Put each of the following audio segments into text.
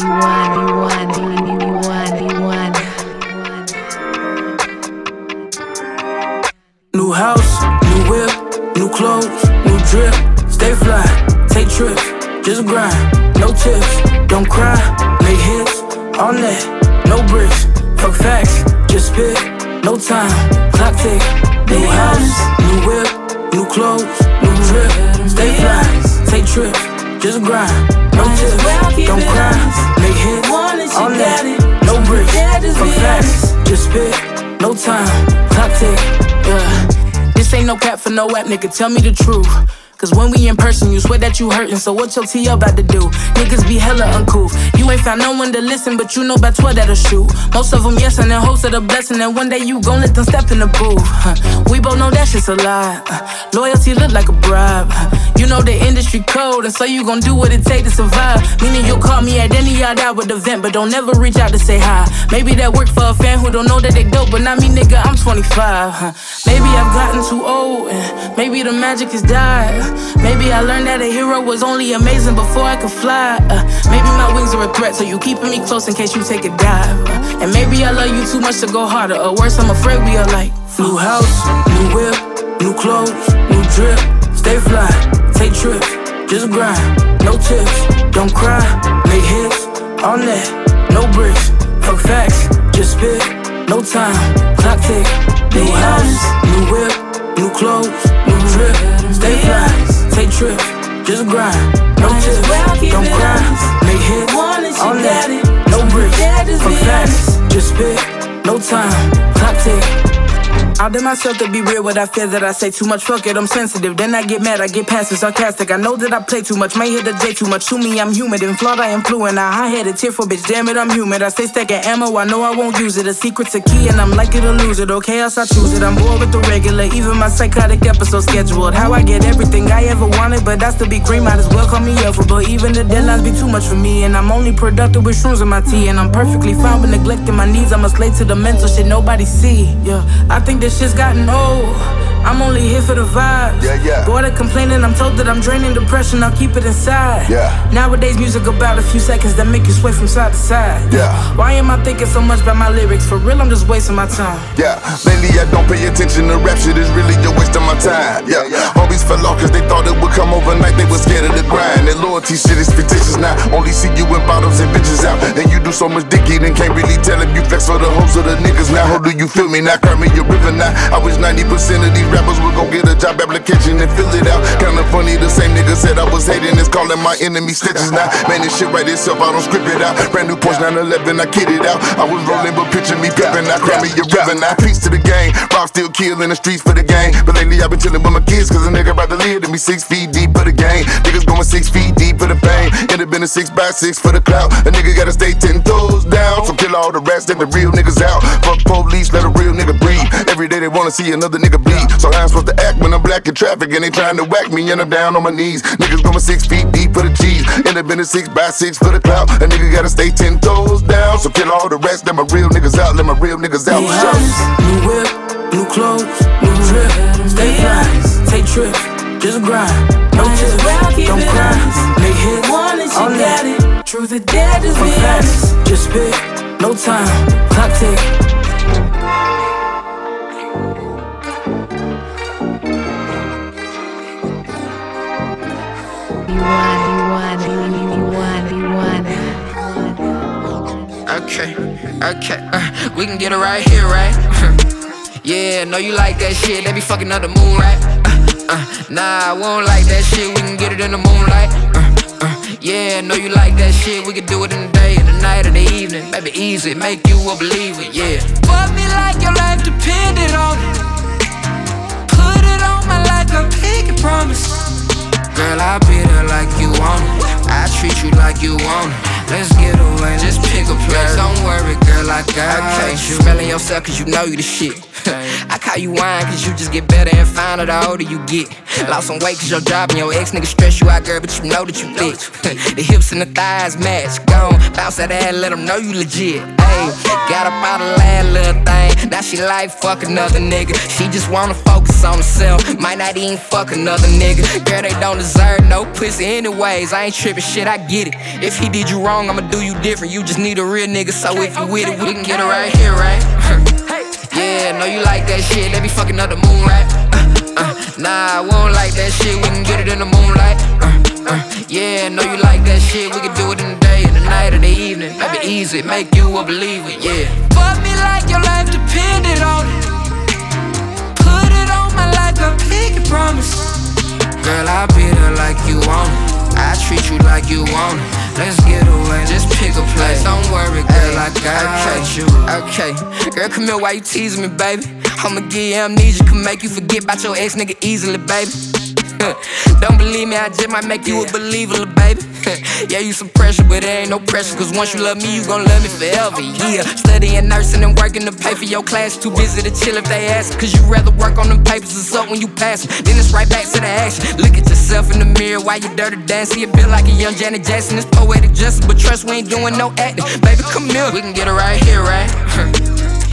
New house, new whip, new clothes, new drip. Stay fly, take trips, just grind. No tips, don't cry, make hits all net, no bricks. Fuck facts, just spit, no time, clock tick. New house, new whip, new clothes, new drip. Stay fly, take trips, just grind. No tips, don't cry, make hits all net, no bricks. Fuck facts, just spit, no time, top tick. Yeah. This ain't no cap for no app, nigga. Tell me the truth. Cause when we in person, you swear that you hurtin', so what your T about to do? Niggas be hella uncouth. You ain't found no one to listen, but you know about 12 that'll shoot. Most of them yes, and then hopes of the blessing, and one day you gon' let them step in the booth. Huh. We both know that shit's a lie. Uh, loyalty look like a bribe. Uh, you know the industry code, and so you gon' do what it take to survive. Meaning you'll call me at any odd hour with event, but don't ever reach out to say hi. Maybe that work for a fan who don't know that they dope, but not me, nigga. I'm 25. Huh. Maybe I've gotten too old, and maybe the magic has died. Maybe I learned that a hero was only amazing before I could fly. Uh, maybe my wings are a threat, so you keeping me close in case you take a dive. Uh, and maybe I love you too much to go harder, or worse, I'm afraid we are like new house, new whip, new clothes, new drip. Stay fly, take trips, just grind. No tips, don't cry, make hits all that, no bricks. Fuck facts, just spit, no time, clock tick. New house, new whip, new clothes, drip. Stay fly, take trips, just grind. No tips, don't cry, make hits all net, no bricks. Fuck facts, just spit, no time, clock tick. I did myself to be real, but I fear that I say too much. Fuck it, I'm sensitive. Then I get mad, I get passive, sarcastic. I know that I play too much, may hit the J too much. To me, I'm humid and flawed, I am fluent. I high headed, tearful, bitch. Damn it, I'm humid. I say stacking ammo, I know I won't use it. A secret's a key, and I'm likely to lose it. Okay, else I choose it. I'm bored with the regular, even my psychotic episode scheduled. How I get everything I ever wanted, but that's to be cream. Might as well call me Alpha, but even the deadlines be too much for me. And I'm only productive with shrooms in my tea, and I'm perfectly fine with neglecting my needs. I'm a slave to the mental shit nobody see. Yeah, I think this shit's gotten old. I'm only here for the vibes. Yeah, yeah. Of complaining, I'm told that I'm draining depression, I'll keep it inside. Yeah. Nowadays, music about a few seconds that make you sway from side to side. Yeah. Why am I thinking so much about my lyrics? For real, I'm just wasting my time. Yeah, lately I don't pay attention to rap shit, it's really a waste of my time. Yeah, homies fell off cause they thought it would come overnight, they were scared of the grind. That loyalty shit is fictitious now. Only see you in bottles and bitches out. And you do so much dicky, then can't really tell if you flex for the hoes or the niggas now. How do you feel me now? Cry me a river now. I wish 90% of these rappers would go get a job application and fill it out. Kinda funny, the same nigga said I was hating, is calling my enemy stitches now. Man, this shit right itself, I don't script it out. Brand new Porsche 911, I kid it out. I was rolling, but picture me pimping. I cry me a river now. Peace to the game. Rob still kill in the streets for the game. But lately I've been chilling with my kids, cause a nigga about to live to me six feet deep for the game. Niggas going six feet deep for the pain. End up in a six by six for the clout. A nigga gotta stay ten toes down. So kill all the rest, let the real niggas out. Fuck police, let a real nigga breathe. Every day they wanna see another nigga bleed. So how I'm supposed to act when I'm black in traffic and they trying to whack me and I'm down on my knees. Niggas going six feet deep for the cheese. End up in a six by six for the clout. A nigga gotta stay ten toes down. So kill all the rest, let my real niggas out. Let my real niggas out. New house, new whip, new clothes, new drip. Stay fly, take trips, just grind. No tips, don't cry, make hits all net. Truth or dare, just Fuck be honest. facts, just spit, no time, clock tick. Okay, okay, uh, we can get it right here, right? yeah, know you like that shit. They be fucking up the moon, right? Uh, uh, nah, we don't like that shit. We can get it in the moonlight. Yeah, know you like that shit. We can do it in the day, in the night, or the evening. Baby, easy, make you a believer, yeah. Fuck me like your life depended on it. Put it on my like a pinky promise. Girl, I'll be there like you want it. I treat you like you want it. Let's get away, just pick a place. Don't worry, girl, I got you. Smelling yourself cause you know you the shit. I call you wine cause you just get better and finer the older you get. Lost some weight cause your job and your ex nigga stress you out, girl, but you know that you thick. the hips and the thighs match. Gone, bounce that ass, let them know you legit. Ayy, got up out of last little thing. Now she like fuck another nigga. She just wanna focus on herself. Might not even fuck another nigga. Girl, they don't deserve no pussy anyways. I ain't tripping shit, I get it. If he did you wrong, I'ma do you different. You just need a real nigga, so if you with it, we can get it right here, right? Yeah, know you like that shit. They be fucking up the moon, right? Uh, uh, nah, I won't like that shit. We can get it in the moonlight. Uh, uh, yeah, know you like that shit. We can do it in the day, in the night, or the evening. Maybe easy, make you a believer, yeah. Fuck me like your life depended on it. Come here while you teasing me, baby. I'ma give you amnesia, can make you forget about your ex nigga easily, baby. Don't believe me, I just might make you a believer, baby. yeah, you some pressure, but there ain't no pressure. Cause once you love me, you gon' love me forever. Yeah, studying nursing and working to pay for your class. Too busy to chill if they ask. Cause you rather work on them papers or something when you pass. Then it's right back to the action. Look at yourself in the mirror while you dirty dance. See a bit like a young Janet Jackson. It's poetic justice, but trust we ain't doing no acting. Baby, come here. We can get it right here, right?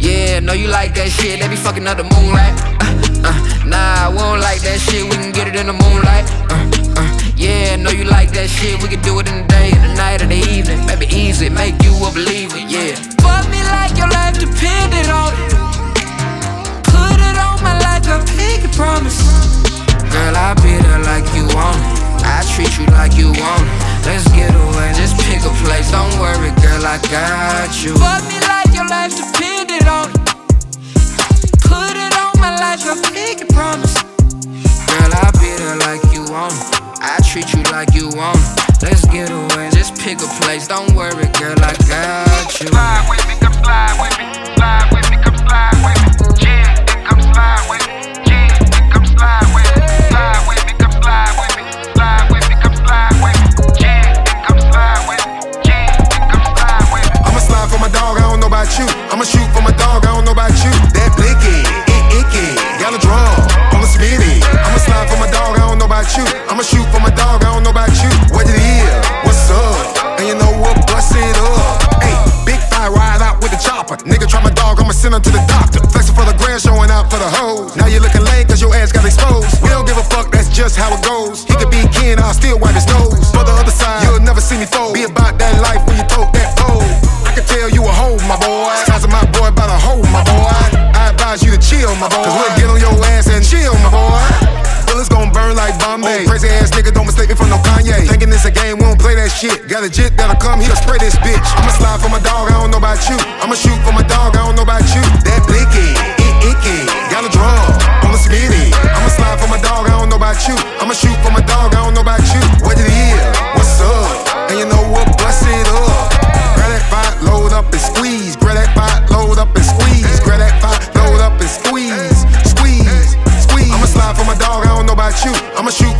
yeah, know you like that shit. They be fucking up the moon, right? Uh, uh, nah, I won't like that shit. We can get it in the moonlight. Uh, yeah, know you like that shit. We can do it in the day, in the night, or the evening. Maybe easy, make you a believer, yeah. Fuck me like your life depended on it. Put it on my like a pinky promise. Girl, I'll be there like you want it. I treat you like you want it. Let's get away, just pick a place. Don't worry, girl, I got you. Fuck me like your life depended on it. Put it on my like a promise. Girl, I'll be there like you want it. I treat you like you want it. Let's get away, just pick a place. Don't worry, girl, I got you. Slide with me, come slide with me. Slide with me, my boy. Cause we'll get on your ass and chill, my boy. Bullets gon' burn like Bombay. Oh. Crazy ass nigga, don't mistake me for no Kanye. Thinking it's a game, we don't play that shit. Got a jit that'll come here, spray this bitch. I'ma slide for my dog, I don't know about you. I'ma shoot for my dog, I don't know about you. That blicky, it icky, got a drum on the speedy. I'ma slide for my dog, I don't know about you. I'ma shoot for my dog, I don't know about you. What it is, what's up? And you know what, bust it up. Grab that fight, load up and squeeze. Grab that fight, load up and squeeze. You. I'ma shoot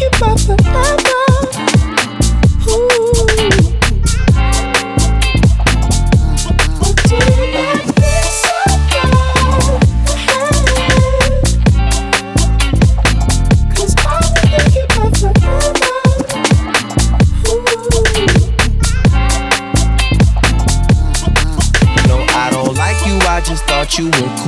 You I just thought you were cool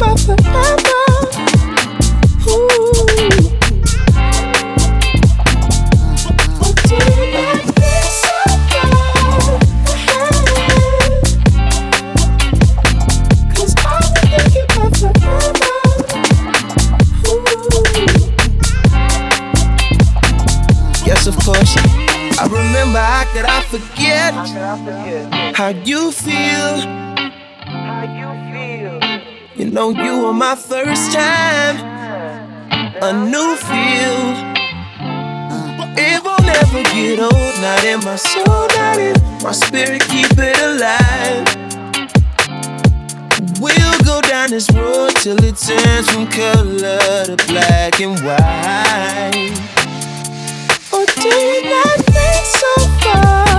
Been thinking about forever. Ooh. Yes, of course. I remember, how could I forget how you feel? You know, you were my first time, a new field. It will never get old, not in my soul, not in my spirit, keep it alive. We'll go down this road till it turns from color to black and white. Or do you think so far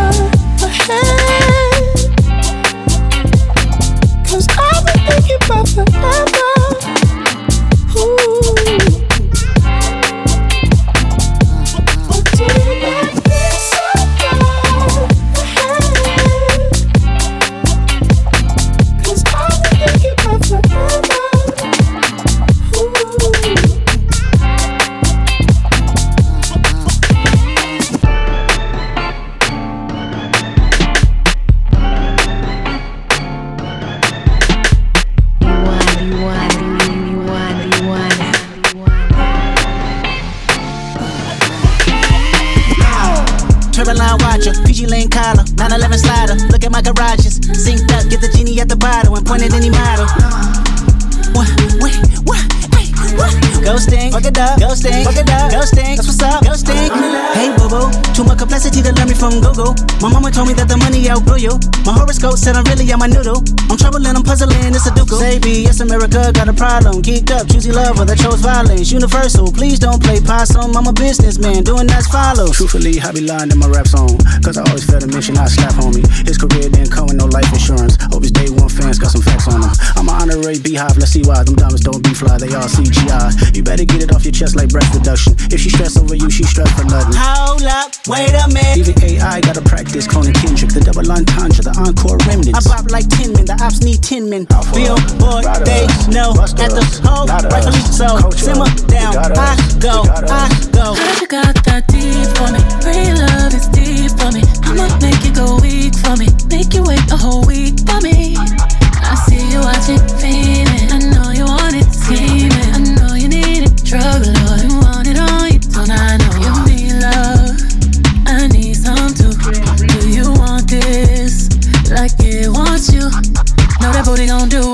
911 slider. Look at my garages, synced up, get the genie at the bottle and point at any model. What, what, what? Ghosting, fuck it up, ghosting, fuck it up, ghosting, that's what's up, ghosting. Hey boo, too much complexity to learn me from Google. My mama told me that the money outgrew you. My horoscope said I'm really on my noodle. I'm troubling, I'm puzzling, it's a duke. Say B, yes America got a problem. Geeked up, choosy lover that chose violence. Universal, please don't play possum. I'm a businessman, doing as follows. Truthfully, I be lying in my rap song. Cause I always felt a mission, I slap homie. His career didn't come with no life insurance. Hope his day one fans got some facts on him. I'm an honorary beehive, let's see why. Them diamonds don't be fly, they all CGI. You better get it off your chest like breath reduction. If she stress over you, she stress for nothing. Hold up, wait a minute. Even AI gotta practice cloning Kendrick, the double entendre, the encore remnants. I bop like 10 men, the ops need 10 men. Billboard, they know at the hole, rightfully so. Simmer down, I go, I go. Heard you got that deep for me. Real love is deep for me. I'ma make you go weak for me. Make you wait a whole week for me. That gon' do